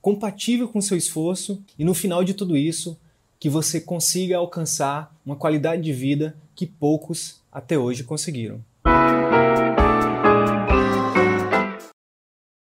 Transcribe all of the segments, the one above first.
compatível com seu esforço e no final de tudo isso, que você consiga alcançar uma qualidade de vida que poucos até hoje conseguiram.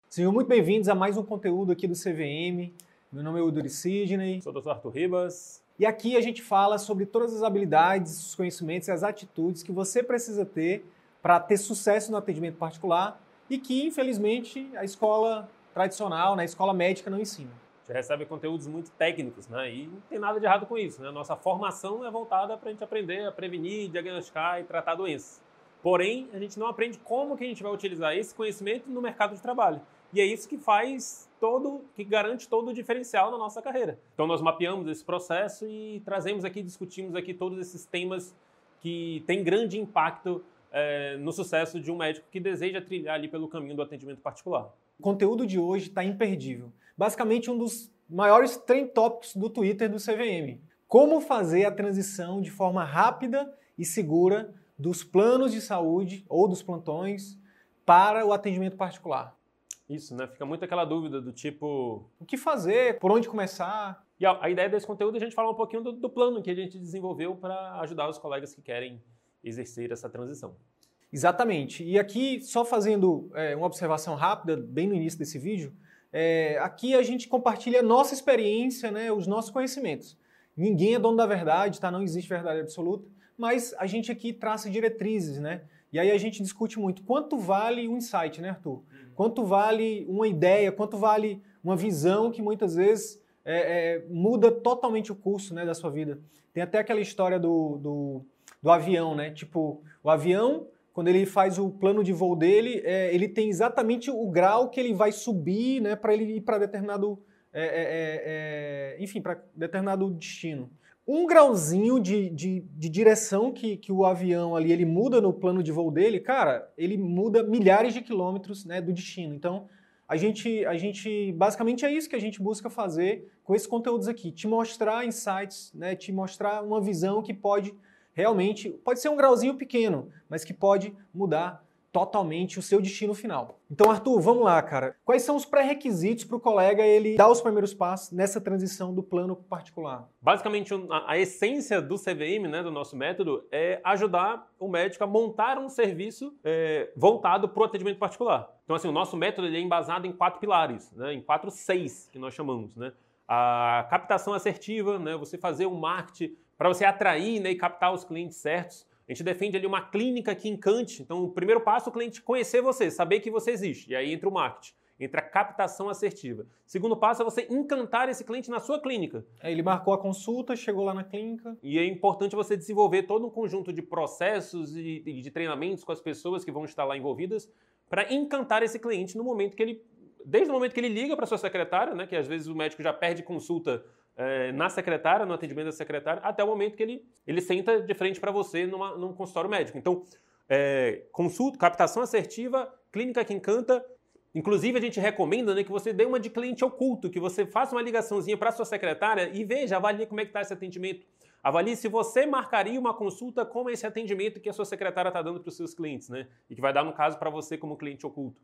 Sejam muito bem-vindos a mais um conteúdo aqui do CVM. Meu nome é Udori Sidney. Sou o Dr. Arthur Ribas. E aqui a gente fala sobre todas as habilidades, os conhecimentos e as atitudes que você precisa ter para ter sucesso no atendimento particular e que, infelizmente, a escola tradicional, na escola médica não ensina. A gente recebe conteúdos muito técnicos, né? E não tem nada de errado com isso, né? Nossa formação é voltada para a gente aprender a prevenir, diagnosticar e tratar doenças. Porém, a gente não aprende como que a gente vai utilizar esse conhecimento no mercado de trabalho. E é isso que faz todo, que garante todo o diferencial na nossa carreira. Então nós mapeamos esse processo e trazemos aqui, discutimos aqui todos esses temas que têm grande impacto é, no sucesso de um médico que deseja trilhar ali pelo caminho do atendimento particular. Conteúdo de hoje está imperdível. Basicamente, um dos maiores trend topics do Twitter do CVM. Como fazer a transição de forma rápida e segura dos planos de saúde ou dos plantões para o atendimento particular. Isso, né? Fica muito aquela dúvida do tipo. O que fazer? Por onde começar? E a, a ideia desse conteúdo é a gente falar um pouquinho do, do plano que a gente desenvolveu para ajudar os colegas que querem exercer essa transição. Exatamente. E aqui, só fazendo é, uma observação rápida, bem no início desse vídeo, é, aqui a gente compartilha a nossa experiência, né, os nossos conhecimentos. Ninguém é dono da verdade, tá? não existe verdade absoluta, mas a gente aqui traça diretrizes, né? E aí a gente discute muito quanto vale um insight, né, Arthur? Uhum. Quanto vale uma ideia, quanto vale uma visão que muitas vezes é, é, muda totalmente o curso né, da sua vida. Tem até aquela história do, do, do avião, né? Tipo, o avião quando ele faz o plano de voo dele, é, ele tem exatamente o grau que ele vai subir né, para ele ir para determinado, é, é, é, é enfim, para determinado destino. Um grauzinho de, de, de, direção que, que o avião ali ele muda no plano de voo dele, cara, ele muda milhares de quilômetros né, do destino. Então, a gente, a gente, basicamente é isso que a gente busca fazer com esses conteúdos aqui, te mostrar insights, né, te mostrar uma visão que pode realmente pode ser um grauzinho pequeno, mas que pode mudar totalmente o seu destino final. Então, Arthur, vamos lá, cara. Quais são os pré-requisitos para o colega ele dar os primeiros passos nessa transição do plano particular? Basicamente, a, essência do CVM, né, do nosso método, é ajudar o médico a montar um serviço é, voltado para o atendimento particular. Então, assim, o nosso método ele é embasado em quatro pilares, né, em quatro seis que nós chamamos, né? A captação assertiva, né, você fazer um marketing para você atrair né, e captar os clientes certos. A gente defende ali uma clínica que encante. Então, o primeiro passo é o cliente conhecer você, saber que você existe. E aí entra o marketing, entra a captação assertiva. Segundo passo é você encantar esse cliente na sua clínica. É, ele marcou a consulta, chegou lá na clínica. E é importante você desenvolver todo um conjunto de processos e de treinamentos com as pessoas que vão estar lá envolvidas para encantar esse cliente no momento que ele. Desde o momento que ele liga para sua secretária, né, que às vezes o médico já perde consulta é, na secretária, no atendimento da secretária, até o momento que ele, ele senta de frente para você numa, num consultório médico. Então, é, consulta, captação assertiva, clínica que encanta. Inclusive, a gente recomenda né, que você dê uma de cliente oculto, que você faça uma ligaçãozinha para sua secretária e veja, avalie como é que está esse atendimento. Avalie se você marcaria uma consulta com esse atendimento que a sua secretária está dando para os seus clientes, né? E que vai dar, no caso, para você como cliente oculto.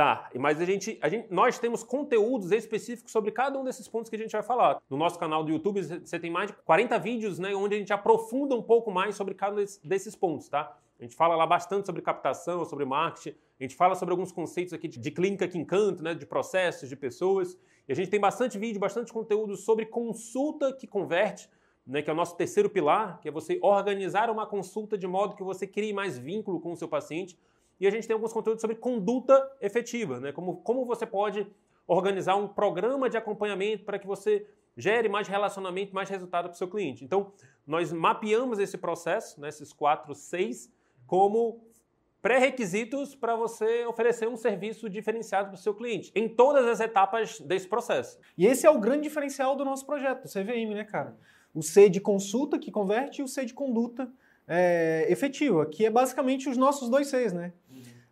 Tá, mas a gente, a gente, nós temos conteúdos específicos sobre cada um desses pontos que a gente vai falar. No nosso canal do YouTube, você tem mais de 40 vídeos, né, onde a gente aprofunda um pouco mais sobre cada desses pontos, tá? A gente fala lá bastante sobre captação, sobre marketing, a gente fala sobre alguns conceitos aqui de clínica que encanta, né, de processos, de pessoas. E a gente tem bastante vídeo, bastante conteúdo sobre consulta que converte, né, que é o nosso terceiro pilar, que é você organizar uma consulta de modo que você crie mais vínculo com o seu paciente. E a gente tem alguns conteúdos sobre conduta efetiva, né? como, como você pode organizar um programa de acompanhamento para que você gere mais relacionamento, mais resultado para o seu cliente. Então, nós mapeamos esse processo, né, esses quatro, seis, como pré-requisitos para você oferecer um serviço diferenciado para o seu cliente, em todas as etapas desse processo. E esse é o grande diferencial do nosso projeto, do CVM, né, cara? O C de consulta que converte e o C de conduta é, efetiva, que é basicamente os nossos dois Cs, né?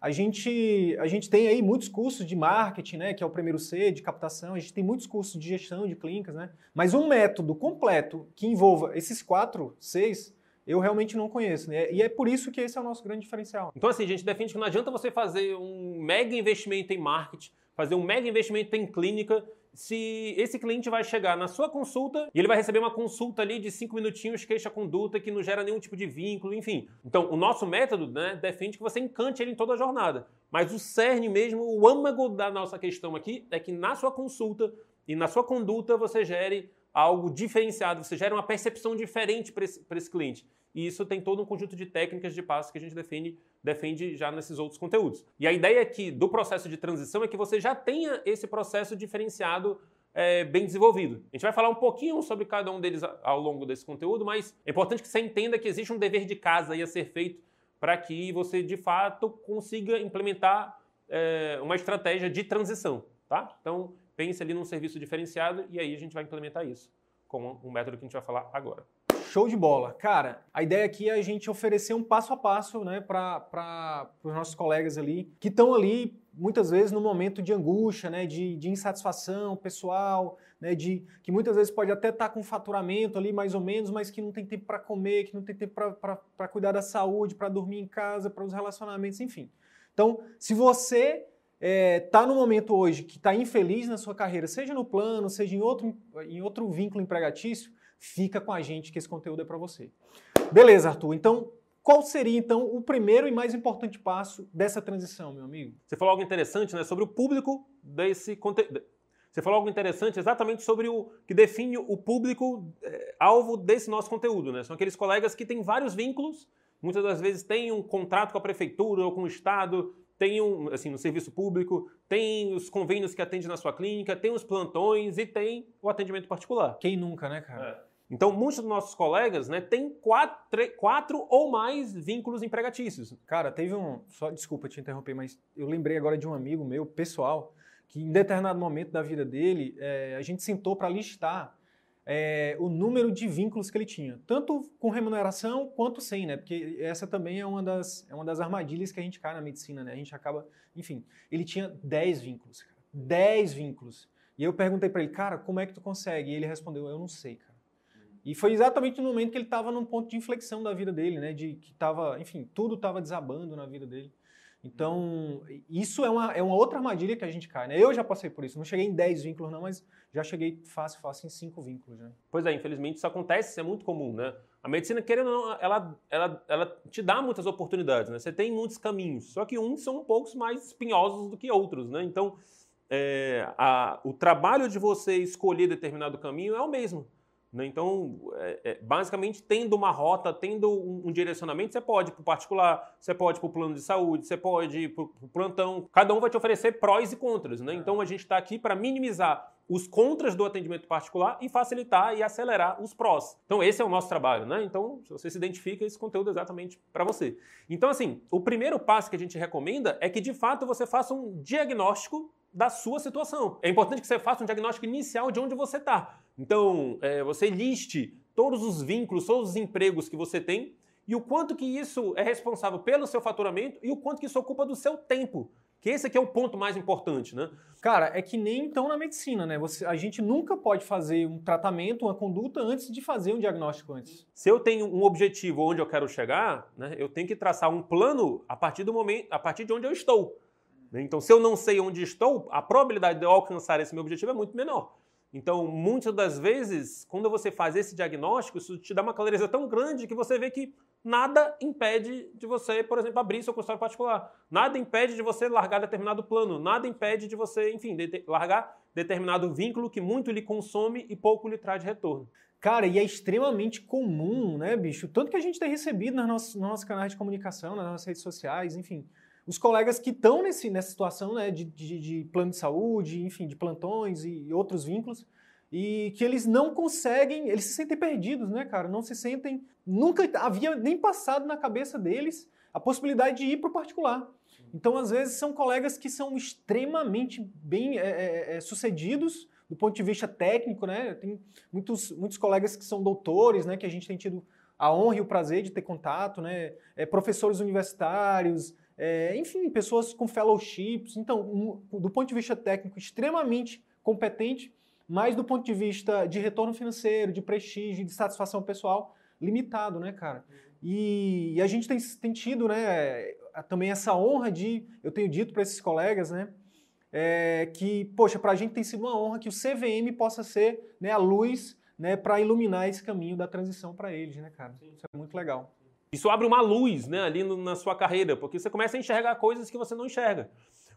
A gente, a gente tem aí muitos cursos de marketing, né, que é o primeiro C, de captação, a gente tem muitos cursos de gestão de clínicas, né? Mas um método completo que envolva esses quatro Cs, eu realmente não conheço, né? E é por isso que esse é o nosso grande diferencial. Então, assim, a gente defende que não adianta você fazer um mega investimento em marketing, fazer um mega investimento em clínica, se esse cliente vai chegar na sua consulta e ele vai receber uma consulta ali de cinco minutinhos, queixa-conduta, que não gera nenhum tipo de vínculo, enfim. Então, o nosso método né, defende que você encante ele em toda a jornada. Mas o cerne mesmo, o âmago da nossa questão aqui é que na sua consulta e na sua conduta você gere algo diferenciado, você gera uma percepção diferente para esse, esse cliente. E isso tem todo um conjunto de técnicas de passos que a gente defende, já nesses outros conteúdos. E a ideia aqui do processo de transição é que você já tenha esse processo diferenciado é, bem desenvolvido. A gente vai falar um pouquinho sobre cada um deles ao longo desse conteúdo, mas é importante que você entenda que existe um dever de casa a ser feito para que você, de fato, consiga implementar é, uma estratégia de transição. Tá? Então, pense ali num serviço diferenciado e aí a gente vai implementar isso com um método que a gente vai falar agora. Show de bola. Cara, a ideia aqui é a gente oferecer um passo a passo né, para os nossos colegas ali, que estão ali muitas vezes no momento de angústia, né, de, de insatisfação pessoal, né, de que muitas vezes pode até estar tá com faturamento ali mais ou menos, mas que não tem tempo para comer, que não tem tempo para cuidar da saúde, para dormir em casa, para os relacionamentos, enfim. Então, se você está é, tá no momento hoje que está infeliz na sua carreira, seja no plano, seja em outro, em outro vínculo empregatício, fica com a gente que esse conteúdo é para você. Beleza, Arthur. Então, qual seria então o primeiro e mais importante passo dessa transição, meu amigo? Você falou algo interessante, né, sobre o público desse conteúdo. Você falou algo interessante exatamente sobre o que define o público é, alvo desse nosso conteúdo, né? São aqueles colegas que têm vários vínculos, muitas das vezes têm um contrato com a prefeitura ou com o estado, tem um, assim, no serviço público, tem os convênios que atende na sua clínica, tem os plantões e tem o atendimento particular. Quem nunca, né, cara? É. Então, muitos dos nossos colegas né, têm quatro, quatro ou mais vínculos empregatícios. Cara, teve um. Só desculpa te interromper, mas eu lembrei agora de um amigo meu, pessoal, que em determinado momento da vida dele, é, a gente sentou para listar é, o número de vínculos que ele tinha, tanto com remuneração quanto sem, né? Porque essa também é uma das, é uma das armadilhas que a gente cai na medicina, né? A gente acaba. Enfim, ele tinha 10 vínculos, cara. 10 vínculos. E eu perguntei para ele, cara, como é que tu consegue? E ele respondeu, eu não sei, cara. E foi exatamente no momento que ele estava num ponto de inflexão da vida dele, né? De que estava, enfim, tudo estava desabando na vida dele. Então, isso é uma, é uma outra armadilha que a gente cai, né? Eu já passei por isso. Não cheguei em 10 vínculos, não, mas já cheguei fácil, fácil em 5 vínculos, né? Pois é, infelizmente isso acontece, isso é muito comum, né? A medicina, querendo ou não, ela, ela, ela te dá muitas oportunidades, né? Você tem muitos caminhos, só que uns são um pouco mais espinhosos do que outros, né? Então, é, a, o trabalho de você escolher determinado caminho é o mesmo. Né? Então, é, é, basicamente, tendo uma rota, tendo um, direcionamento, você pode ir para o particular, você pode ir para o plano de saúde, você pode ir para o plantão. Cada um vai te oferecer prós e contras. Né? Então, a gente está aqui para minimizar os contras do atendimento particular e facilitar e acelerar os prós. Então, esse é o nosso trabalho. Né? Então, se você se identifica, esse conteúdo é exatamente para você. Então, assim, o primeiro passo que a gente recomenda é que, de fato, você faça um diagnóstico da sua situação. É importante que você faça um diagnóstico inicial de onde você está. Então, é, você liste todos os vínculos, todos os empregos que você tem e o quanto que isso é responsável pelo seu faturamento e o quanto que isso ocupa do seu tempo. Que esse aqui é o ponto mais importante, né? Cara, é que nem então na medicina, né? Você, a gente nunca pode fazer um tratamento, uma conduta antes de fazer um diagnóstico antes. Se eu tenho um objetivo onde eu quero chegar, né, eu tenho que traçar um plano a partir do momento, a partir de onde eu estou. Né? Então, se eu não sei onde estou, a probabilidade de eu alcançar esse meu objetivo é muito menor. Então, muitas das vezes, quando você faz esse diagnóstico, isso te dá uma clareza tão grande que você vê que nada impede de você, por exemplo, abrir seu consultório particular. Nada impede de você largar determinado plano. Nada impede de você, enfim, de largar determinado vínculo que muito lhe consome e pouco lhe traz retorno. Cara, e é extremamente comum, né, bicho? Tanto que a gente tem recebido nossos, nos nossos canais de comunicação, nas nossas redes sociais, enfim os colegas que estão nessa situação né, de, de, de, plano de saúde, enfim, de plantões e outros vínculos, e que eles não conseguem, eles se sentem perdidos, né, cara? Não se sentem, nunca havia nem passado na cabeça deles a possibilidade de ir para o particular. Então, às vezes, são colegas que são extremamente bem é, é, é, sucedidos do ponto de vista técnico, né? Tem muitos, muitos colegas que são doutores, né? Que a gente tem tido a honra e o prazer de ter contato, né? É, professores universitários, é, enfim, pessoas com fellowships. Então, um, do ponto de vista técnico, extremamente competente, mas do ponto de vista de retorno financeiro, de prestígio, de satisfação pessoal, limitado, né, cara? E, e a gente tem, tem tido, né, também essa honra de, eu tenho dito para esses colegas, né, é, que, poxa, para a gente tem sido uma honra que o CVM possa ser né, a luz né, para iluminar esse caminho da transição para eles, né, cara? Sim. Isso é muito legal. Isso abre uma luz né, ali no, na sua carreira, porque você começa a enxergar coisas que você não enxerga.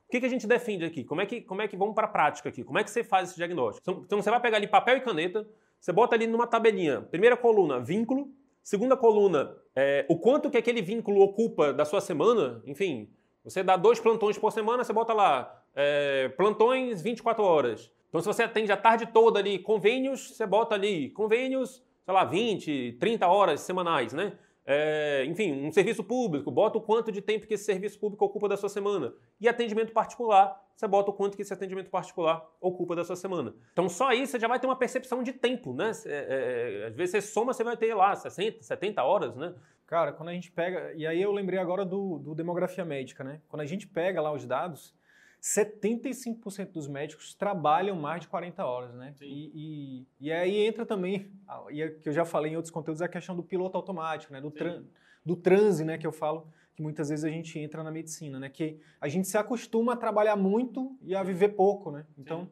O que, que a gente defende aqui? Como é que, como é que vamos para a prática aqui? Como é que você faz esse diagnóstico? Então, então você vai pegar ali papel e caneta, você bota ali numa tabelinha. Primeira coluna, vínculo. Segunda coluna, é, o quanto que aquele vínculo ocupa da sua semana. Enfim, você dá dois plantões por semana, você bota lá é, plantões 24 horas. Então, se você atende a tarde toda ali convênios, você bota ali convênios, sei lá, 20, 30 horas semanais, né? É, enfim, um serviço público, bota o quanto de tempo que esse serviço público ocupa da sua semana. E atendimento particular, você bota o quanto que esse atendimento particular ocupa da sua semana. Então, só aí você já vai ter uma percepção de tempo, né? É, é, às vezes você soma, você vai ter lá 60, 70 horas, né? Cara, quando a gente pega. E aí eu lembrei agora do, do demografia médica, né? Quando a gente pega lá os dados, 75% dos médicos trabalham mais de 40 horas, né? E, e, e, aí entra também, e é que eu já falei em outros conteúdos, a questão do piloto automático, né? Do, tran, do transe, né? Que eu falo, que muitas vezes a gente entra na medicina, né? Que a gente se acostuma a trabalhar muito e a viver pouco, né? Então,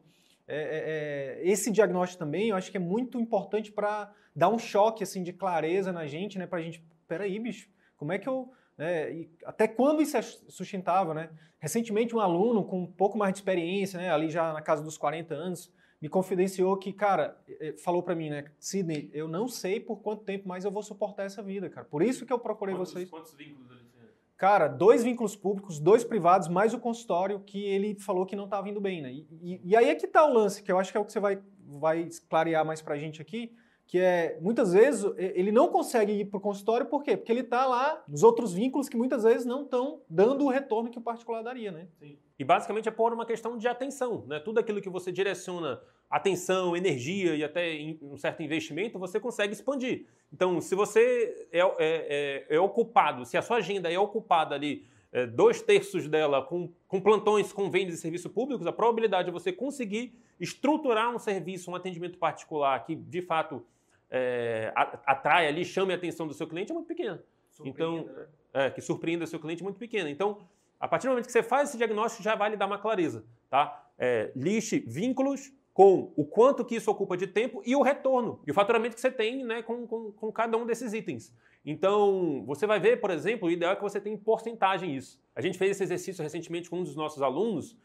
é, é, é, esse diagnóstico também eu acho que é muito importante para dar um choque, assim, de clareza na gente, né? Para a gente, peraí, bicho, como é que eu né? E até quando isso é sustentável, né? Recentemente um aluno com um pouco mais de experiência, né, ali já na casa dos 40 anos, me confidenciou que, cara, falou para mim, né, Sidney, eu não sei por quanto tempo mais eu vou suportar essa vida, cara. Por isso que eu procurei quantos, vocês. Quantos vínculos ele tinha? Cara, dois vínculos públicos, dois privados, mais o consultório que ele falou que não estava indo bem, né? E, e, e, aí é que tá o lance, que eu acho que é o que você vai, vai clarear mais pra gente aqui, que é muitas vezes ele não consegue ir para o consultório, por quê? Porque ele está lá nos outros vínculos que muitas vezes não estão dando o retorno que o particular daria, né? Sim. E basicamente é por uma questão de atenção, né? Tudo aquilo que você direciona atenção, energia e até um certo investimento, você consegue expandir. Então, se você é, é, é, é ocupado, se a sua agenda é ocupada ali é, dois terços dela com, com plantões, convênios e serviços públicos, a probabilidade de você conseguir estruturar um serviço, um atendimento particular que de fato é, atrai ali, chame a atenção do seu cliente é muito pequena. Então, né? é, que surpreenda o seu cliente é muito pequena. Então, a partir do momento que você faz esse diagnóstico, já vai lhe dar uma clareza. Tá? É, liste vínculos com o quanto que isso ocupa de tempo e o retorno, e o faturamento que você tem né, com, com, com cada um desses itens. Então, você vai ver, por exemplo, o ideal é que você tenha em porcentagem isso. A gente fez esse exercício recentemente com um dos nossos alunos,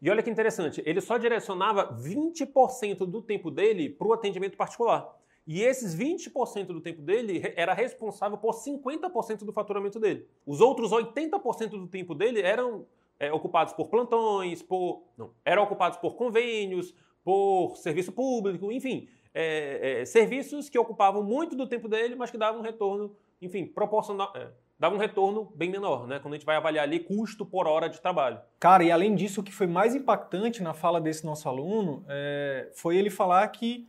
e olha que interessante, ele só direcionava 20% do tempo dele para o atendimento particular. E esses 20% do tempo dele era responsável por 50% do faturamento dele. Os outros 80% do tempo dele eram é, ocupados por plantões, por. Não, eram ocupados por convênios, por serviço público, enfim. É, é, serviços que ocupavam muito do tempo dele, mas que davam um retorno, enfim, proporcional. É, dava um retorno bem menor, né? Quando a gente vai avaliar ali custo por hora de trabalho. Cara, e além disso, o que foi mais impactante na fala desse nosso aluno é, foi ele falar que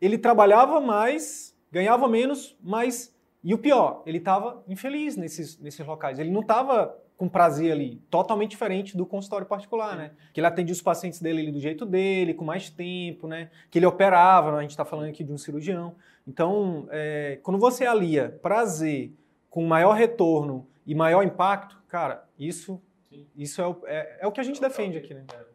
ele trabalhava mais, ganhava menos, mas. E o pior, ele estava infeliz nesses, nesses locais. Ele não estava com prazer ali, totalmente diferente do consultório particular, né? Que ele atendia os pacientes dele ali do jeito dele, com mais tempo, né? Que ele operava, né? a gente está falando aqui de um cirurgião. Então, é, quando você alia prazer com maior retorno e maior impacto, cara, isso, isso é, o, é, é o que a gente é defende aqui, né? É,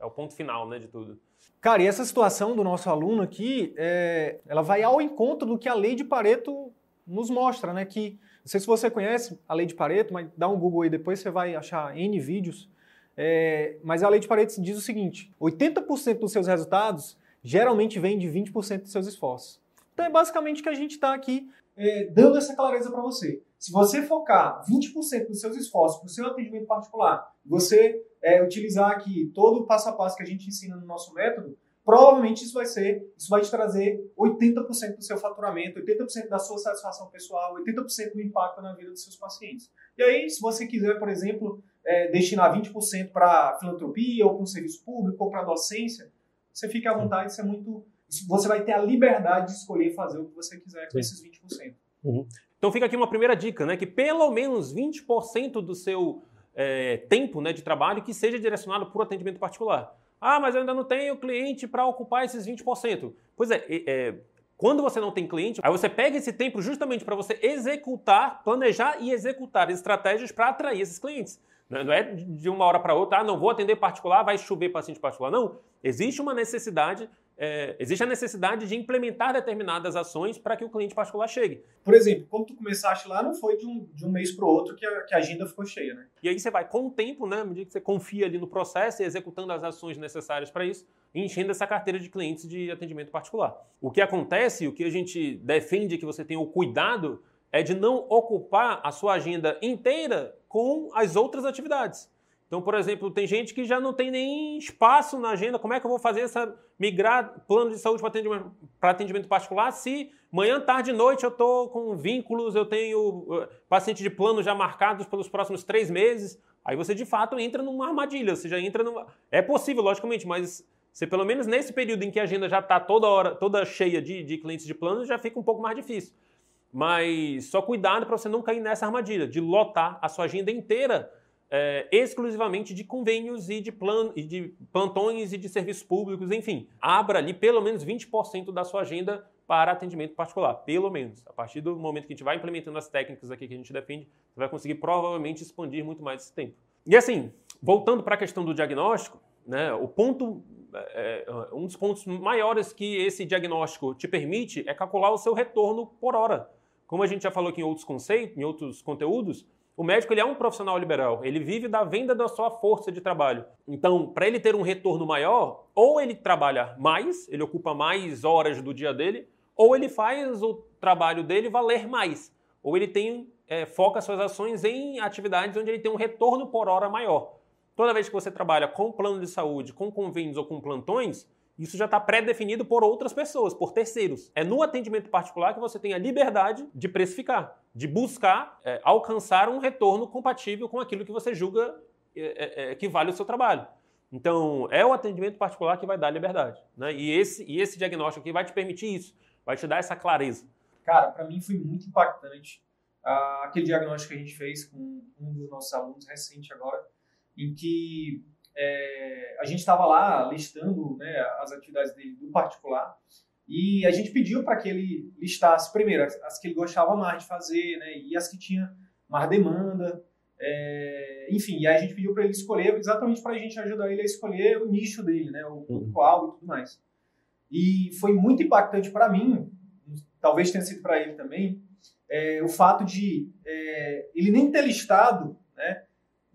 é o ponto final, né, de tudo. Cara, e essa situação do nosso aluno aqui, é, ela vai ao encontro do que a lei de Pareto nos mostra, né? Que, não sei se você conhece a lei de Pareto, mas dá um Google aí depois, você vai achar N vídeos. É, mas a lei de Pareto diz o seguinte: 80% dos seus resultados geralmente vem de 20% dos seus esforços. Então é basicamente que a gente está aqui é, dando essa clareza para você. Se você focar 20% dos seus esforços para o seu atendimento particular, você é, utilizar aqui todo o passo a passo que a gente ensina no nosso método, provavelmente isso vai ser, isso vai te trazer 80% do seu faturamento, 80% da sua satisfação pessoal, 80% do impacto na vida dos seus pacientes. E aí, se você quiser, por exemplo, é, destinar 20% para filantropia, ou para um serviço público, ou para docência, você fica à vontade, isso é muito. Você vai ter a liberdade de escolher fazer o que você quiser com esses 20%. Uhum. Então fica aqui uma primeira dica, né? Que pelo menos 20% do seu é, tempo né, de trabalho que seja direcionado para o atendimento particular. Ah, mas eu ainda não tenho cliente para ocupar esses 20%. Pois é, é, quando você não tem cliente, aí você pega esse tempo justamente para você executar, planejar e executar estratégias para atrair esses clientes. Não é de uma hora para outra, ah, não vou atender particular, vai chover paciente particular. Não. Existe uma necessidade é, existe a necessidade de implementar determinadas ações para que o cliente particular chegue. Por exemplo, quando tu começaste lá, não foi de um, de um mês para o outro que a, que a, agenda ficou cheia, né? E aí você vai, com o tempo, né, à medida que você confia ali no processo e executando as ações necessárias para isso, enchendo essa carteira de clientes de atendimento particular. O que acontece, o que a gente defende que você tenha o cuidado, é de não ocupar a sua agenda inteira com as outras atividades. Então, por exemplo, tem gente que já não tem nem espaço na agenda. Como é que eu vou fazer essa migrar plano de saúde para atendimento, para atendimento particular se manhã, tarde e noite eu estou com vínculos, eu tenho uh, paciente de plano já marcados pelos próximos três meses? Aí você de fato entra numa armadilha. Você já entra numa. É possível, logicamente, mas você pelo menos nesse período em que a agenda já está toda hora, toda cheia de, de clientes de plano, já fica um pouco mais difícil. Mas só cuidado para você não cair nessa armadilha de lotar a sua agenda inteira é, exclusivamente de convênios e de, plan, e de plantões e de serviços públicos, enfim. Abra ali pelo menos 20% da sua agenda para atendimento particular, pelo menos. A partir do momento que a gente vai implementando as técnicas aqui que a gente defende, você vai conseguir provavelmente expandir muito mais esse tempo. E assim, voltando para a questão do diagnóstico, né, o ponto, é, é, um dos pontos maiores que esse diagnóstico te permite é calcular o seu retorno por hora. Como a gente já falou aqui em outros conceitos, em outros conteúdos, o médico ele é um profissional liberal, ele vive da venda da sua força de trabalho. Então, para ele ter um retorno maior, ou ele trabalha mais, ele ocupa mais horas do dia dele, ou ele faz o trabalho dele valer mais, ou ele tem é, foca suas ações em atividades onde ele tem um retorno por hora maior. Toda vez que você trabalha com plano de saúde, com convênios ou com plantões, isso já está pré-definido por outras pessoas, por terceiros. É no atendimento particular que você tem a liberdade de precificar, de buscar é, alcançar um retorno compatível com aquilo que você julga é, é, é, que vale o seu trabalho. Então, é o atendimento particular que vai dar liberdade. Né? E, esse, e esse diagnóstico aqui vai te permitir isso, vai te dar essa clareza. Cara, para mim foi muito impactante uh, aquele diagnóstico que a gente fez com um dos nossos alunos recente agora, em que é, a gente estava lá listando né, as atividades dele do particular e a gente pediu para que ele listasse primeiro as, as, que ele gostava mais de fazer né, e as que tinha mais demanda. É, enfim, e aí a gente pediu para ele escolher exatamente para a gente ajudar ele a escolher o nicho dele, né, o público-alvo uhum. e tudo mais. E foi muito impactante para mim, talvez tenha sido para ele também, é, o fato de é, ele nem ter listado né,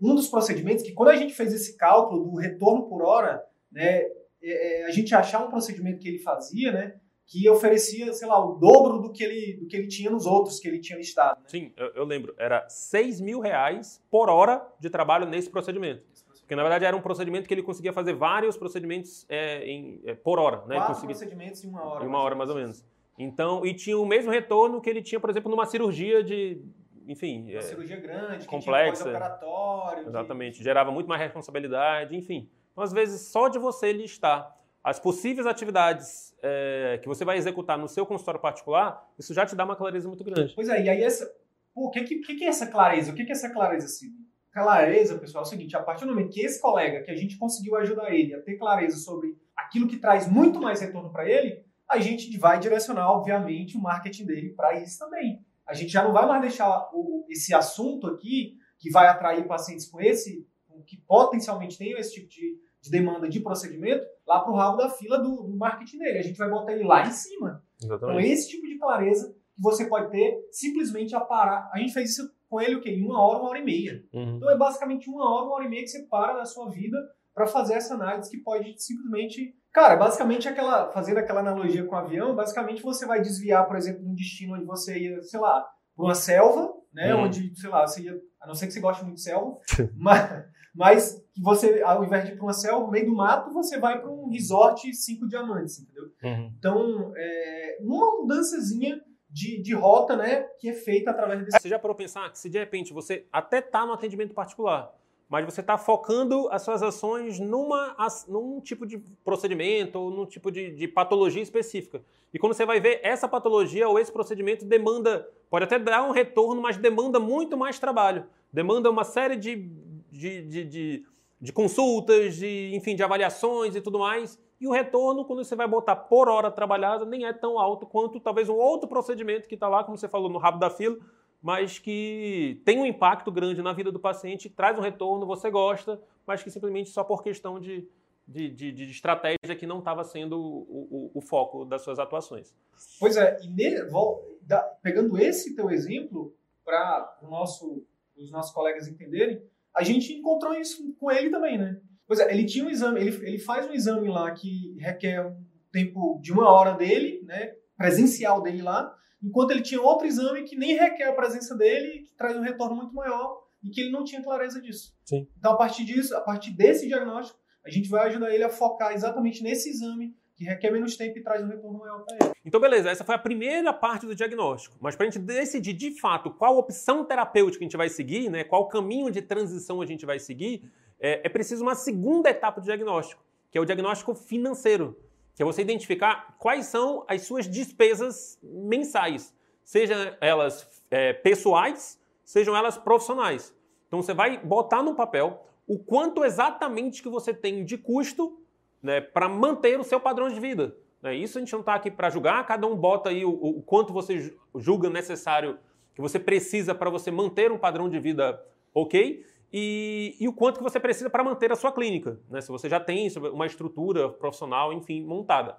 um dos procedimentos que quando a gente fez esse cálculo do retorno por hora, né, é, é, a gente achar um procedimento que ele fazia, né, que oferecia, sei lá, o dobro do que ele, do que ele tinha nos outros que ele tinha listado. Né? Sim, eu, eu, lembro, era 6 mil reais por hora de trabalho nesse procedimento. Porque, na verdade, era um procedimento que ele conseguia fazer vários procedimentos é, em, é, por hora. Né? Quatro conseguia... procedimentos em uma hora. Em uma hora, mais ou menos. Então, e tinha o mesmo retorno que ele tinha, por exemplo, numa cirurgia de enfim. Uma é, cirurgia grande, complexa. operatório. Exatamente. De... Gerava muito mais responsabilidade, enfim. Então, às vezes, só de você listar as possíveis atividades é, que você vai executar no seu consultório particular, isso já te dá uma clareza muito grande. Pois é, e aí essa. Pô, o que, que, que é essa clareza? O que, que é essa clareza, assim? Clareza, pessoal, é o seguinte: a partir do momento que esse colega, que a gente conseguiu ajudar ele a ter clareza sobre aquilo que traz muito mais retorno para ele, a gente vai direcionar, obviamente, o marketing dele para isso também. A gente já não vai mais deixar o, esse assunto aqui, que vai atrair pacientes com esse, que potencialmente tenham esse tipo de, de demanda de procedimento, lá para o rabo da fila do, do, marketing dele. A gente vai botar ele lá em cima. Exatamente. Então, esse tipo de clareza que você pode ter simplesmente a parar. A gente fez isso com ele o quê? Em uma hora, uma hora e meia. Uhum. Então, é basicamente uma hora, uma hora e meia que você para na sua vida para fazer essa análise que pode simplesmente Cara, basicamente aquela, fazendo aquela analogia com o avião, basicamente você vai desviar, por exemplo, de um destino onde você ia, sei lá, para uma selva, né? Uhum. Onde, sei lá, você ia, a não ser que você goste muito de selva, mas, mas você, ao invés de ir para uma selva, no meio do mato, você vai para um resort cinco diamantes, entendeu? Uhum. Então, é, uma mudançazinha de, de rota, né, que é feita através desse. Você já parou pensar que se de repente você até está no atendimento particular, mas você está focando as suas ações numa, num tipo de procedimento ou num tipo de, de, patologia específica. E quando você vai ver, essa patologia ou esse procedimento demanda, pode até dar um retorno, mas demanda muito mais trabalho. Demanda uma série de, de, de, de, de consultas, de, enfim, de avaliações e tudo mais. E o retorno, quando você vai botar por hora trabalhada, nem é tão alto quanto talvez um outro procedimento que está lá, como você falou, no rabo da fila, mas que tem um impacto grande na vida do paciente, traz um retorno, você gosta, mas que simplesmente só por questão de, de, de, de estratégia que não estava sendo o, o, o, foco das suas atuações. Pois é, e ne, vou, da, pegando esse teu exemplo para nosso, os nossos colegas entenderem, a gente encontrou isso com ele também, né? Pois é, ele tinha um exame, ele, ele faz um exame lá que requer um tempo de uma hora dele, né? Presencial dele lá, enquanto ele tinha outro exame que nem requer a presença dele, que traz um retorno muito maior e que ele não tinha clareza disso. Sim. Então, a partir disso, a partir desse diagnóstico, a gente vai ajudar ele a focar exatamente nesse exame que requer menos tempo e traz um retorno maior para ele. Então, beleza, essa foi a primeira parte do diagnóstico. Mas para a gente decidir de fato qual opção terapêutica a gente vai seguir, né, qual caminho de transição a gente vai seguir, é, é preciso uma segunda etapa do diagnóstico, que é o diagnóstico financeiro, que é você identificar quais são as suas despesas mensais, sejam elas é, pessoais, sejam elas profissionais. Então você vai botar no papel o quanto exatamente que você tem de custo né, para manter o seu padrão de vida. Né? Isso a gente não está aqui para julgar, cada um bota aí o, o quanto você julga necessário, que você precisa para você manter um padrão de vida ok e, e o quanto que você precisa para manter a sua clínica, né? se você já tem uma estrutura profissional, enfim, montada.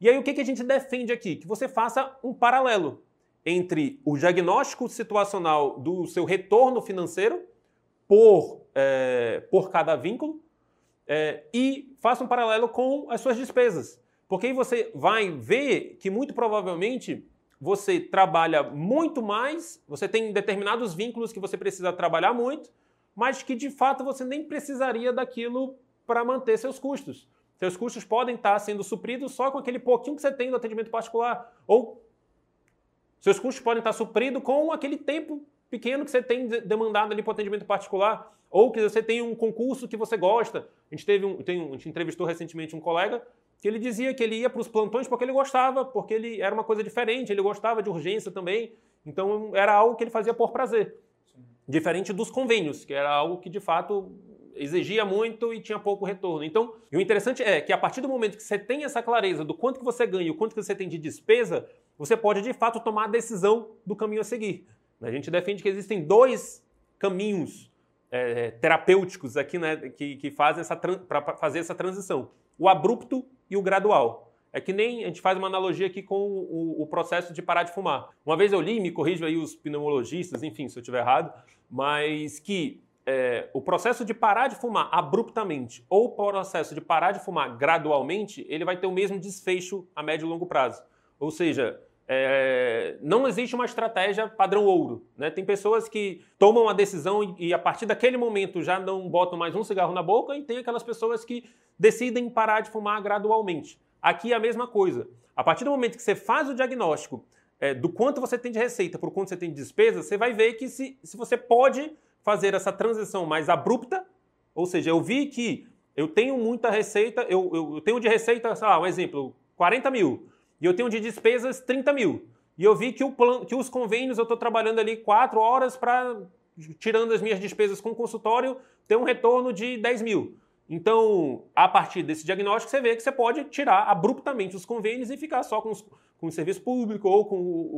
E aí o que, que a gente defende aqui? Que você faça um paralelo entre o diagnóstico situacional do seu retorno financeiro por, é, por cada vínculo é, e faça um paralelo com as suas despesas. Porque aí você vai ver que muito provavelmente você trabalha muito mais, você tem determinados vínculos que você precisa trabalhar muito, mas que de fato você nem precisaria daquilo para manter seus custos. Seus custos podem estar sendo supridos só com aquele pouquinho que você tem do atendimento particular. Ou seus custos podem estar supridos com aquele tempo pequeno que você tem demandado ali para o atendimento particular. Ou que você tem um concurso que você gosta. A gente, teve um, tem a gente entrevistou recentemente um colega que ele dizia que ele ia para os plantões porque ele gostava, porque ele era uma coisa diferente, ele gostava de urgência também. Então era algo que ele fazia por prazer. Diferente dos convênios, que era algo que de fato exigia muito e tinha pouco retorno. Então, o interessante é que a partir do momento que você tem essa clareza do quanto que você ganha e o quanto que você tem de despesa, você pode de fato tomar a decisão do caminho a seguir. A gente defende que existem dois caminhos é, terapêuticos aqui, né, que, que fazem essa para fazer essa transição: o abrupto e o gradual. É que nem a gente faz uma analogia aqui com o, o, processo de parar de fumar. Uma vez eu li, me corrijo aí os pneumologistas, enfim, se eu estiver errado, mas que é, o processo de parar de fumar abruptamente ou o processo de parar de fumar gradualmente, ele vai ter o mesmo desfecho a médio e longo prazo. Ou seja, é, não existe uma estratégia padrão ouro. Né? Tem pessoas que tomam a decisão e, e, a partir daquele momento já não botam mais um cigarro na boca, e tem aquelas pessoas que decidem parar de fumar gradualmente. Aqui é a mesma coisa. A partir do momento que você faz o diagnóstico é, do quanto você tem de receita por quanto você tem de despesa, você vai ver que se, se você pode fazer essa transição mais abrupta, ou seja, eu vi que eu tenho muita receita, eu, eu, tenho de receita, sei lá, um exemplo, 40 mil, e eu tenho de despesas 30 mil. E eu vi que, o plan, que os convênios eu estou trabalhando ali 4 horas para, tirando as minhas despesas com o consultório, ter um retorno de 10 mil. Então, a partir desse diagnóstico, você vê que você pode tirar abruptamente os convênios e ficar só com, os, com o serviço público ou com,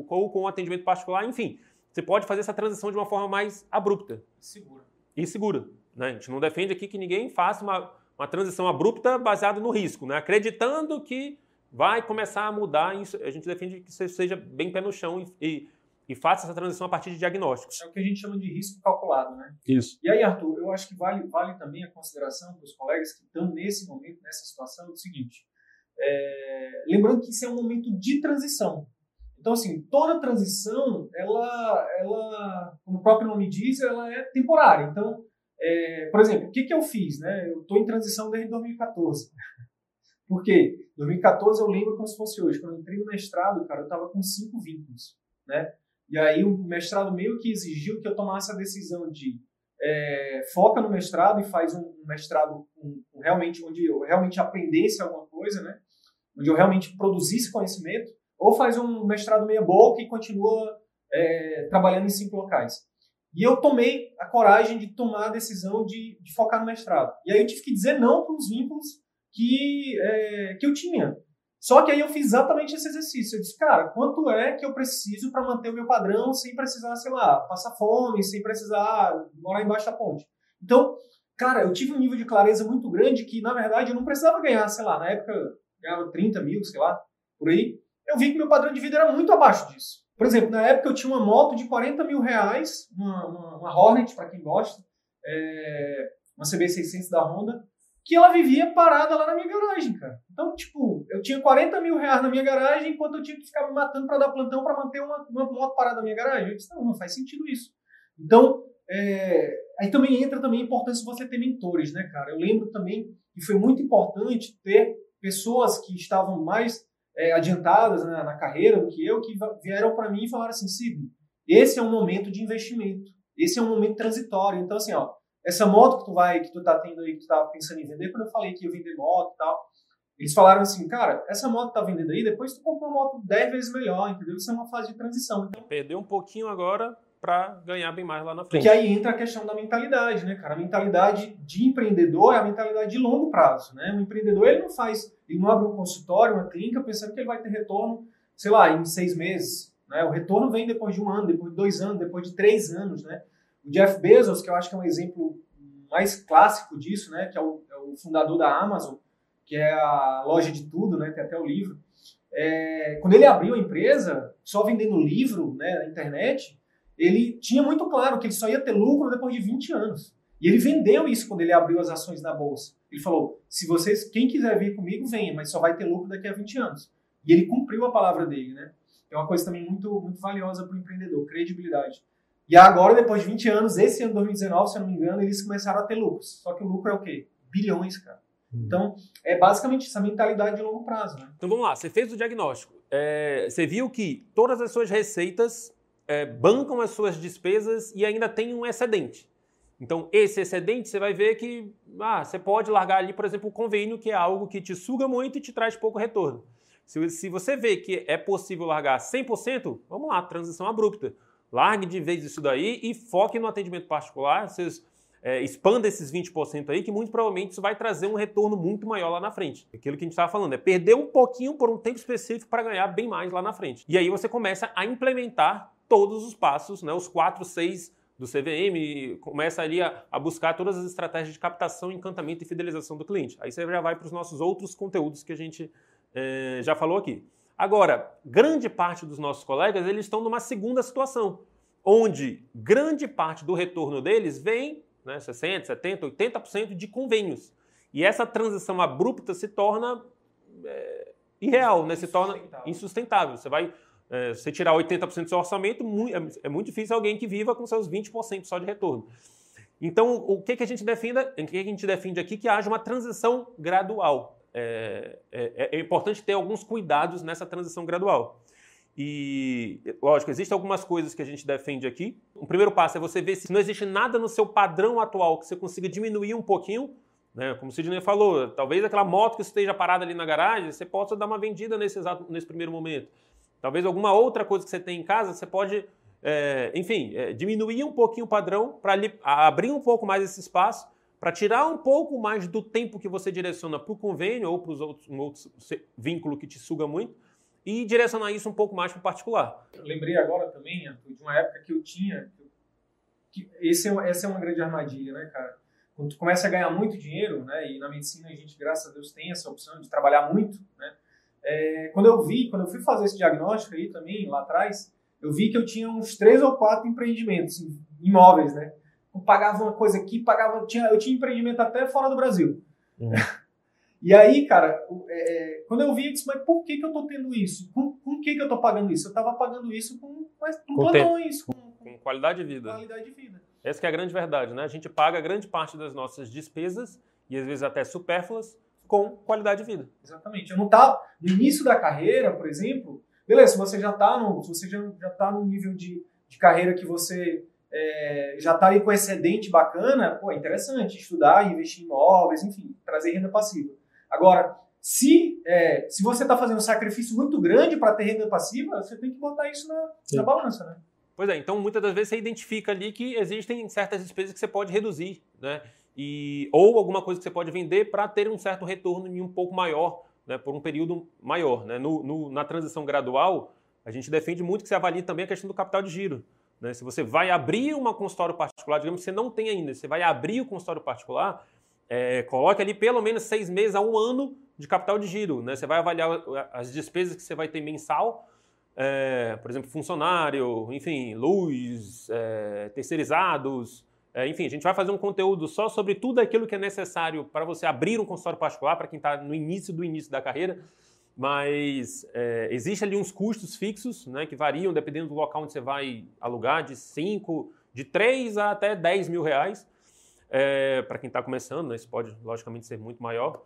ou com o atendimento particular, enfim. Você pode fazer essa transição de uma forma mais abrupta. Segura. E segura. Né? A gente não defende aqui que ninguém faça uma, uma transição abrupta baseada no risco, né? acreditando que vai começar a mudar. A gente defende que você seja bem pé no chão e, e e faça essa transição a partir de diagnósticos. É o que a gente chama de risco calculado, né? Isso. E aí, Arthur, eu acho que vale, vale também a consideração para os colegas que estão nesse momento, nessa situação, é o seguinte. É, lembrando que isso é um momento de transição. Então, assim, toda transição, ela, ela, como o próprio nome diz, ela é temporária. Então, é, por exemplo, o que, que eu fiz? Né? Eu estou em transição desde 2014. Por quê? 2014 eu lembro como se fosse hoje. Quando eu entrei no mestrado, cara, eu estava com cinco vínculos. né? E aí o mestrado meio que exigiu que eu tomasse a decisão de é, foca no mestrado e faz um, mestrado realmente onde eu realmente aprendesse alguma coisa, né? Onde eu realmente produzisse conhecimento, ou faz um mestrado meia boca e continua é, trabalhando em cinco locais. E eu tomei a coragem de tomar a decisão de, de focar no mestrado. E aí eu tive que dizer não para os vínculos que, é, que eu tinha. Só que aí eu fiz exatamente esse exercício. Eu disse, cara, quanto é que eu preciso para manter o meu padrão sem precisar, sei lá, passar fome, sem precisar morar embaixo da ponte? Então, cara, eu tive um nível de clareza muito grande que, na verdade, eu não precisava ganhar, sei lá, na época ganhava 30 mil, sei lá, por aí. Eu vi que meu padrão de vida era muito abaixo disso. Por exemplo, na época eu tinha uma moto de 40 mil reais, uma, uma, uma Hornet, para quem gosta, é, uma CB600 da Honda, que ela vivia parada lá na minha garagem, cara. Então, tipo, eu tinha 40 mil reais na minha garagem, enquanto eu tinha que ficar me matando para dar plantão para manter uma, uma moto parada na minha garagem. Eu disse, não, não faz sentido isso. Então, é, aí também entra também a importância de você ter mentores, né, cara? Eu lembro também que foi muito importante ter pessoas que estavam mais é, adiantadas né, na carreira do que eu, que vieram para mim e falaram assim, Sidney, esse é um momento de investimento, esse é um momento transitório. Então, assim, ó, essa moto que tu vai, que tu tá tendo aí, que tu tá pensando em vender, quando eu falei que ia vender moto e tal, eles falaram assim, cara, essa moto tá vendendo aí, depois tu compra uma moto 10 vezes melhor, entendeu? Isso é uma fase de transição. Então, Perdeu um pouquinho agora para ganhar bem mais lá na frente. Porque aí entra a questão da mentalidade, né, cara? A mentalidade de empreendedor é a mentalidade de longo prazo, né? O empreendedor, ele não faz, ele não abre um consultório, uma clínica, pensando que ele vai ter retorno, sei lá, em seis meses, né? O retorno vem depois de um ano, depois de dois anos, depois de três anos, né? O Jeff Bezos, que eu acho que é um exemplo mais clássico disso, né, que é o, é o fundador da Amazon, que é a loja de tudo, né, tem até o livro. É, quando ele abriu a empresa, só vendendo livro né, na internet, ele tinha muito claro que ele só ia ter lucro depois de 20 anos. E ele vendeu isso quando ele abriu as ações na bolsa. Ele falou: se vocês, quem quiser vir comigo, venha, mas só vai ter lucro daqui a 20 anos. E ele cumpriu a palavra dele, né? É uma coisa também muito, muito valiosa para o empreendedor, credibilidade. E agora, depois de 20 anos, esse ano 2019, se eu não me engano, eles começaram a ter lucros. Só que o lucro é o quê? Bilhões, cara. Hum. Então, é basicamente essa mentalidade de longo prazo. Né? Então vamos lá, você fez o diagnóstico. É, você viu que todas as suas receitas é, bancam as suas despesas e ainda tem um excedente. Então, esse excedente, você vai ver que ah, você pode largar ali, por exemplo, o convênio, que é algo que te suga muito e te traz pouco retorno. Se, se você vê que é possível largar 100%, vamos lá, transição abrupta. Largue de vez isso daí e foque no atendimento particular. Vocês é, expanda esses 20% aí, que muito provavelmente isso vai trazer um retorno muito maior lá na frente. Aquilo que a gente estava falando, é perder um pouquinho por um tempo específico para ganhar bem mais lá na frente. E aí você começa a implementar todos os passos, né, os 4, 6 do CVM, começa ali a, a, buscar todas as estratégias de captação, encantamento e fidelização do cliente. Aí você já vai para os nossos outros conteúdos que a gente é, já falou aqui. Agora, grande parte dos nossos colegas eles estão numa segunda situação, onde grande parte do retorno deles vem, né, 60, 70, 80% de convênios. E essa transição abrupta se torna é, irreal, né? se torna insustentável. Você vai é, você tirar 80% do seu orçamento, é, é muito difícil alguém que viva com seus 20% só de retorno. Então, o que, que a gente defende, o que, que a gente defende aqui? Que haja uma transição gradual é, é, é, importante ter alguns cuidados nessa transição gradual. E, lógico, existem algumas coisas que a gente defende aqui. O primeiro passo é você ver se não existe nada no seu padrão atual que você consiga diminuir um pouquinho. Né? Como o Sidney falou, talvez aquela moto que esteja parada ali na garagem, você possa dar uma vendida nesse, exato, nesse primeiro momento. Talvez alguma outra coisa que você tem em casa, você pode, é, enfim, é, diminuir um pouquinho o padrão para abrir um pouco mais esse espaço para tirar um pouco mais do tempo que você direciona para o convênio ou para os outros, um outro vínculo que te suga muito e direcionar isso um pouco mais para o particular. Eu lembrei agora também, de uma época que eu tinha. Que esse é, essa é uma grande armadilha, né, cara? Quando tu começa a ganhar muito dinheiro, né, e na medicina a gente, graças a Deus, tem essa opção de trabalhar muito, né? É, quando eu vi, quando eu fui fazer esse diagnóstico aí também, lá atrás, eu vi que eu tinha uns três ou quatro empreendimentos imóveis, né? Eu pagava uma coisa aqui, pagava. Tinha, eu tinha empreendimento até fora do Brasil. Uhum. E aí, cara, é, quando eu vi, eu disse, mas por que, que eu tô tendo isso? Com, com que, que eu tô pagando isso? Eu tava pagando isso com, com, com plantões, com, com, qualidade de vida. Qualidade de vida. Essa é a grande verdade, né? A gente paga grande parte das nossas despesas, e às vezes até supérfluas, com qualidade de vida. Exatamente. Eu não tava. No início da carreira, por exemplo, beleza, se você já está no, se você já, já tá no nível de, de carreira que você é, já está aí com excedente bacana, pô, é interessante estudar, investir em imóveis, enfim, trazer renda passiva. Agora, se, é, se você está fazendo um sacrifício muito grande para ter renda passiva, você tem que botar isso na, na balança, né? Pois é, então muitas das vezes você identifica ali que existem certas despesas que você pode reduzir, né? E, ou alguma coisa que você pode vender para ter um certo retorno em um pouco maior, né, por um período maior. Né? No, no, na transição gradual, a gente defende muito que você avalie também a questão do capital de giro. Né? Se você vai abrir uma consultório particular, digamos que você não tem ainda, você vai abrir o consultório particular, é, coloque ali pelo menos seis meses a um ano de capital de giro. Né? Você vai avaliar as despesas que você vai ter mensal, é, por exemplo, funcionário, enfim, luz, é, terceirizados, é, enfim, a gente vai fazer um conteúdo só sobre tudo aquilo que é necessário para você abrir um consultório particular, para quem está no início do início da carreira. Mas é, existe ali uns custos fixos, né, que variam dependendo do local onde você vai alugar, de 5, de 3 a até 10 mil reais. É, para quem está começando, né, isso pode logicamente ser muito maior.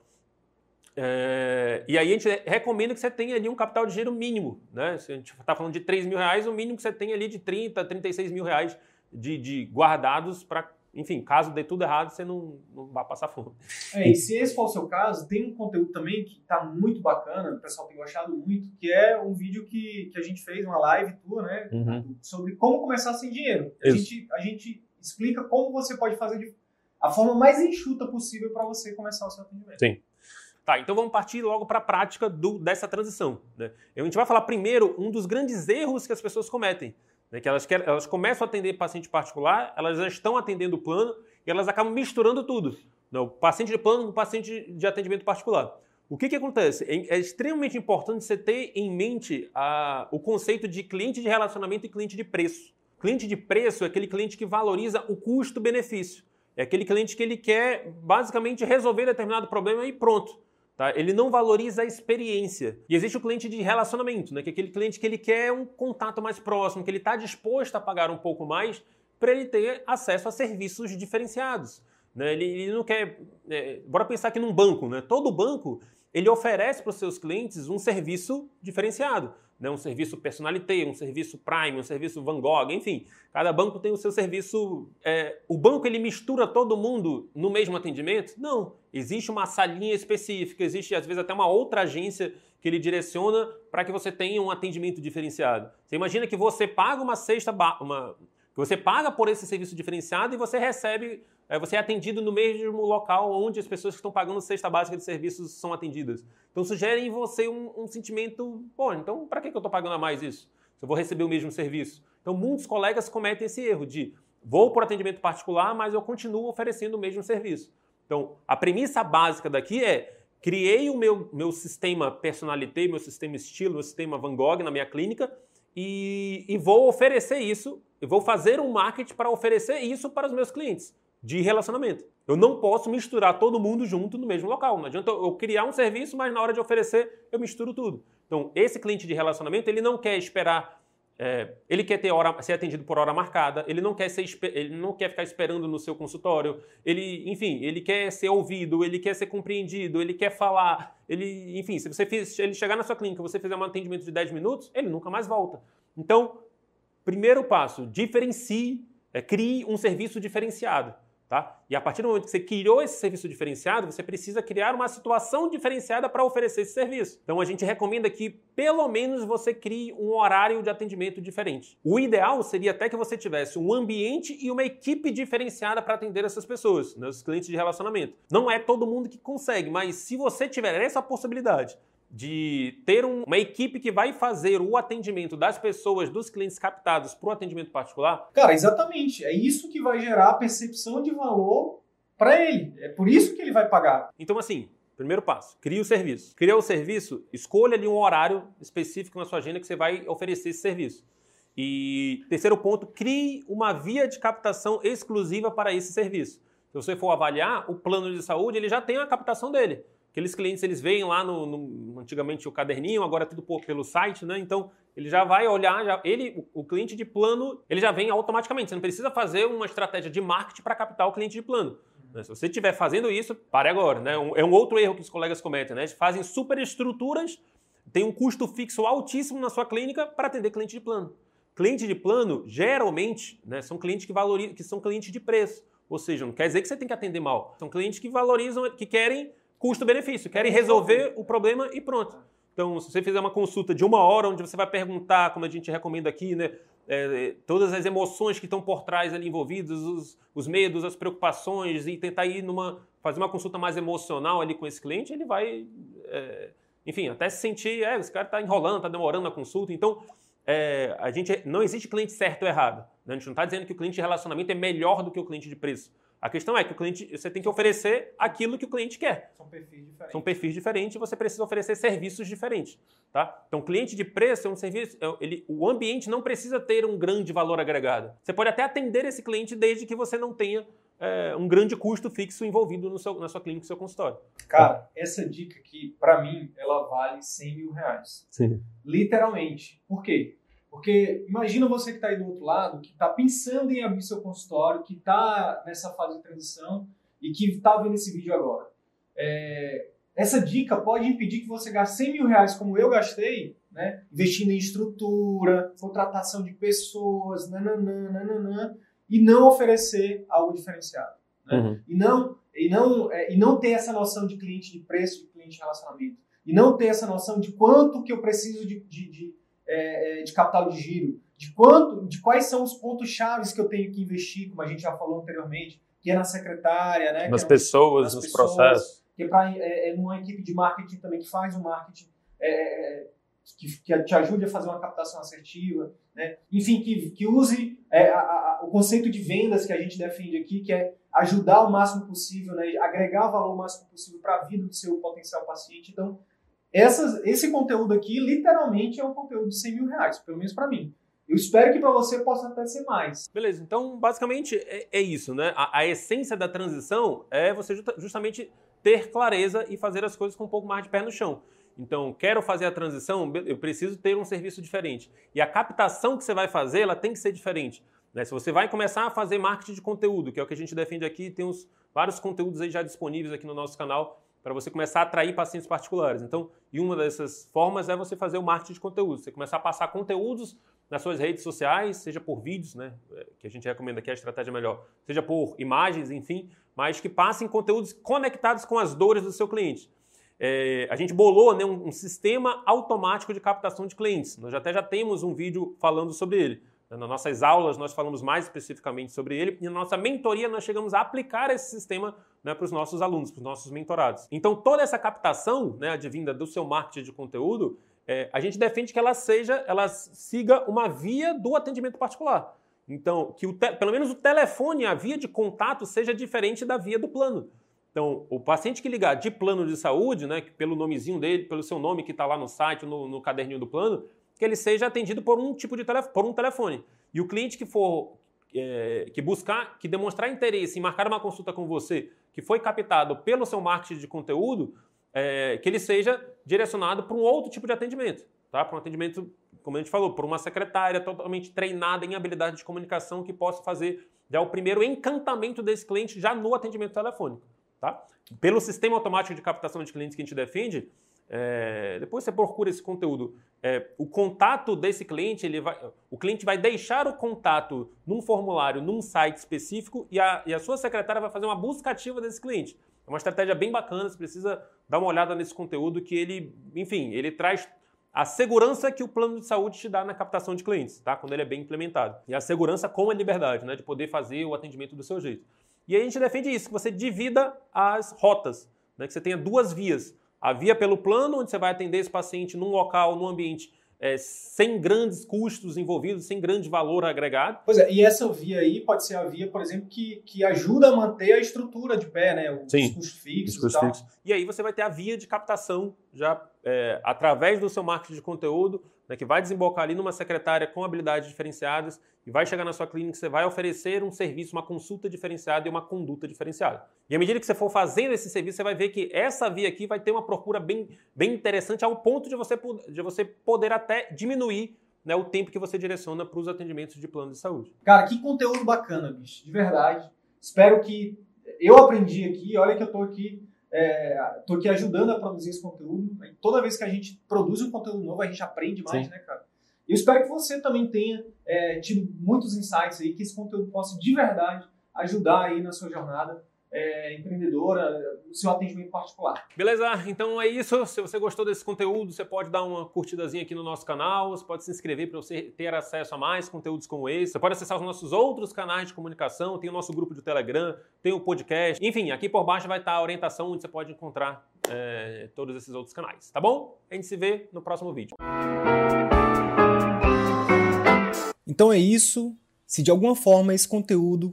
É, e aí a gente recomenda que você tenha ali um capital de giro mínimo. Né? Se a gente está falando de 3 mil reais, o mínimo que você tem ali de 30, 36 mil reais de, de guardados para, enfim, caso dê tudo errado, você não, não vai passar fome. É, e se esse for o seu caso, tem um conteúdo também que está muito bacana, o pessoal tem gostado muito, que é um vídeo que, que a gente fez, uma live tua, né? Uhum. Sobre como começar sem dinheiro. A gente, a gente explica como você pode fazer de, a forma mais enxuta possível para você começar o seu atendimento. Sim. Tá, então vamos partir logo para a prática do, dessa transição. Né? A gente vai falar primeiro um dos grandes erros que as pessoas cometem né, que elas, querem, elas começam a atender paciente particular, elas já estão atendendo o plano e elas acabam misturando tudo. Né, o paciente de plano com o paciente de atendimento particular. O que, que acontece? É, é extremamente importante você ter em mente a, o conceito de cliente de relacionamento e cliente de preço. Cliente de preço é aquele cliente que valoriza o custo-benefício. É aquele cliente que ele quer basicamente resolver determinado problema e pronto. Tá? Ele não valoriza a experiência. E existe o cliente de relacionamento, né? que é aquele cliente que ele quer um contato mais próximo, que ele está disposto a pagar um pouco mais para ele ter acesso a serviços diferenciados. Né? Ele, ele, não quer. É, bora pensar aqui num banco. Né? Todo banco ele oferece para os seus clientes um serviço diferenciado né, um serviço personalité, um serviço Prime, um serviço Van Gogh, enfim, cada banco tem o seu serviço. É, o banco ele mistura todo mundo no mesmo atendimento? Não. Existe uma salinha específica, existe às vezes até uma outra agência que ele direciona para que você tenha um atendimento diferenciado. Você imagina que você paga uma cesta, uma, que você paga por esse serviço diferenciado e você recebe você é atendido no mesmo local onde as pessoas que estão pagando cesta básica de serviços são atendidas. Então sugere em você um, um sentimento, pô, então para que, que eu estou pagando a mais isso? Se eu vou receber o mesmo serviço. Então muitos colegas cometem esse erro de vou por atendimento particular, mas eu continuo oferecendo o mesmo serviço. Então a premissa básica daqui é criei o meu, meu sistema personalité, meu sistema estilo, meu sistema Van Gogh na minha clínica e, e vou oferecer isso, e vou fazer um marketing para oferecer isso para os meus clientes de relacionamento. Eu não posso misturar todo mundo junto no mesmo local. Não adianta eu criar um serviço, mas na hora de oferecer eu misturo tudo. Então, esse cliente de relacionamento, ele não quer esperar, é, ele quer ter hora, ser atendido por hora marcada, ele não quer ser, ele não quer ficar esperando no seu consultório, ele, enfim, ele quer ser ouvido, ele quer ser compreendido, ele quer falar, ele, enfim, se você fiz, ele chegar na sua clínica, você fizer um atendimento de 10 minutos, ele nunca mais volta. Então, primeiro passo, diferencie, é, crie um serviço diferenciado. Tá? E a partir do momento que você criou esse serviço diferenciado, você precisa criar uma situação diferenciada para oferecer esse serviço. Então a gente recomenda que pelo menos você crie um horário de atendimento diferente. O ideal seria até que você tivesse um ambiente e uma equipe diferenciada para atender essas pessoas, né, os clientes de relacionamento. Não é todo mundo que consegue, mas se você tiver essa possibilidade de ter um, uma equipe que vai fazer o atendimento das pessoas, dos clientes captados para o atendimento particular? Cara, exatamente. É isso que vai gerar a percepção de valor para ele. É por isso que ele vai pagar. Então, assim, primeiro passo, crie o serviço. Cria o serviço, escolha ali um horário específico na sua agenda que você vai oferecer esse serviço. E terceiro ponto, crie uma via de captação exclusiva para esse serviço. Se você for avaliar, o plano de saúde ele já tem a captação dele. Aqueles clientes, eles veem lá no, no, antigamente o caderninho, agora é tudo pelo site, né? Então, ele já vai olhar, já, ele, o, o, cliente de plano, ele já vem automaticamente. Você não precisa fazer uma estratégia de marketing para captar o cliente de plano. Né? Se você estiver fazendo isso, pare agora, né? Um, é um outro erro que os colegas cometem, né? Eles fazem superestruturas tem um custo fixo altíssimo na sua clínica para atender cliente de plano. Cliente de plano, geralmente, né, são clientes que, valorizam, que são clientes de preço. Ou seja, não quer dizer que você tem que atender mal. São clientes que valorizam, que querem custo-benefício, querem resolver o problema e pronto. Então, se você fizer uma consulta de uma hora, onde você vai perguntar, como a gente recomenda aqui, né, é, todas as emoções que estão por trás ali envolvidas, os, os, medos, as preocupações, e tentar ir numa. fazer uma consulta mais emocional ali com esse cliente, ele vai. É, enfim, até se sentir, é, esse cara está enrolando, está demorando a consulta. Então, é, a gente não existe cliente certo ou errado. Né? A gente não está dizendo que o cliente de relacionamento é melhor do que o cliente de preço. A questão é que o cliente, você tem que oferecer aquilo que o cliente quer. São perfis diferentes. São perfis diferentes e você precisa oferecer serviços diferentes. Tá? Então, cliente de preço é um serviço. É, ele, o ambiente não precisa ter um grande valor agregado. Você pode até atender esse cliente desde que você não tenha é, um grande custo fixo envolvido no seu, na sua clínica, no seu consultório. Cara, essa dica aqui, para mim, ela vale 100 mil reais. Sim. Literalmente. Por quê? Porque imagina você que está aí do outro lado, que está pensando em abrir seu consultório, que está nessa fase de transição e que está vendo esse vídeo agora. É, essa dica pode impedir que você gaste 100 mil reais como eu gastei, né, investindo em estrutura, contratação de pessoas, nananã, nananã, e não oferecer algo diferenciado. Né? Uhum. E, não, e, não, é, e não ter essa noção de cliente de preço, de cliente de relacionamento. E não ter essa noção de quanto que eu preciso de, de, de é, é, de capital de giro, de quanto, de quais são os pontos chaves que eu tenho que investir, como a gente já falou anteriormente, que é na secretária, né? Nas é pessoas, nas nos pessoas, processos. Que é, pra, é, é numa equipe de marketing também que faz o marketing, é, que, que, te ajude a fazer uma captação assertiva, né? Enfim, que, que use a, a, o conceito de vendas que a gente defende aqui, que é ajudar o máximo possível, né? agregar valor o máximo possível para a vida do seu potencial paciente. Então, essas, esse conteúdo aqui, literalmente, é um conteúdo de 100 mil reais, pelo menos para mim. Eu espero que para você possa até ser mais. Beleza, então basicamente é, é isso, né? A, a, essência da transição é você justamente ter clareza e fazer as coisas com um pouco mais de pé no chão. Então, quero fazer a transição, eu preciso ter um serviço diferente. E a captação que você vai fazer, ela tem que ser diferente. Né? Se você vai começar a fazer marketing de conteúdo, que é o que a gente defende aqui, tem uns, vários conteúdos aí já disponíveis aqui no nosso canal para você começar a atrair pacientes particulares. Então, e uma dessas formas é você fazer o marketing de conteúdo. Você começar a passar conteúdos nas suas redes sociais, seja por vídeos, né, é, que a gente recomenda aqui a estratégia melhor, seja por imagens, enfim, mas que passem conteúdos conectados com as dores do seu cliente. É, a gente bolou né, um, um, sistema automático de captação de clientes. Nós até já temos um vídeo falando sobre ele. Nas nossas aulas, nós falamos mais especificamente sobre ele e na nossa mentoria nós chegamos a aplicar esse sistema né, para os nossos alunos, para os nossos mentorados. Então, toda essa captação né, advinda do seu marketing de conteúdo, é, a gente defende que ela seja, ela siga uma via do atendimento particular. Então, que te, pelo menos o telefone, a via de contato, seja diferente da via do plano. Então, o paciente que ligar de plano de saúde, né, pelo nomezinho dele, pelo seu nome que está lá no site, no, no caderninho do plano, que ele seja atendido por um tipo de telefone, por um telefone. E o cliente que for é, que buscar, que demonstrar interesse em marcar uma consulta com você, que foi captado pelo seu marketing de conteúdo, é, que ele seja direcionado para um outro tipo de atendimento, tá? Para um atendimento, como a gente falou, por uma secretária totalmente treinada em habilidade de comunicação que possa fazer já o primeiro encantamento desse cliente já no atendimento telefônico, tá? Pelo sistema automático de captação de clientes que a gente defende, é, depois você procura esse conteúdo. É, o contato desse cliente, ele vai, o cliente vai deixar o contato num formulário, num site específico, e a, e a sua secretária vai fazer uma busca ativa desse cliente. É uma estratégia bem bacana, você precisa dar uma olhada nesse conteúdo que ele, enfim, ele traz a segurança que o plano de saúde te dá na captação de clientes, tá? Quando ele é bem implementado. E a segurança com a liberdade, né? De poder fazer o atendimento do seu jeito. E aí a gente defende isso, que você divida as rotas, né? Que você tenha duas vias a via pelo plano, onde você vai atender esse paciente num local, num ambiente é, sem grandes custos envolvidos, sem grande valor agregado. Pois é, e essa via aí pode ser a via, por exemplo, que, que ajuda a manter a estrutura de pé, né? Os Sim, custos fixos. Os custos e, fixos. e aí você vai ter a via de captação já é, através do seu marketing de conteúdo, né, que vai desembocar ali numa secretária com habilidades diferenciadas e vai chegar na sua clínica, você vai oferecer um serviço, uma consulta diferenciada e uma conduta diferenciada. E à medida que você for fazendo esse serviço, você vai ver que essa via aqui vai ter uma procura bem, bem interessante ao ponto de você, de você poder até diminuir né, o tempo que você direciona para os atendimentos de plano de saúde. Cara, que conteúdo bacana, bicho, de verdade. Espero que eu aprendi aqui, olha que eu estou aqui Estou é, aqui ajudando a produzir esse conteúdo. Toda vez que a gente produz um conteúdo novo, a gente aprende mais, Sim. né, cara? Eu espero que você também tenha é, tido muitos insights aí, que esse conteúdo possa de verdade ajudar aí na sua jornada é, empreendedora, no seu atendimento particular. Beleza? Então é isso. Se você gostou desse conteúdo, você pode dar uma curtidazinha aqui no nosso canal, você pode se inscrever para você ter acesso a mais conteúdos como esse. Você pode acessar os nossos outros canais de comunicação, tem o nosso grupo de Telegram, tem o podcast. Enfim, aqui por baixo vai estar a orientação onde você pode encontrar é, todos esses outros canais, tá bom? A gente se vê no próximo vídeo. Então é isso. Se de alguma forma esse conteúdo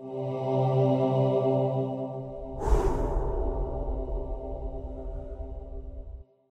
うん。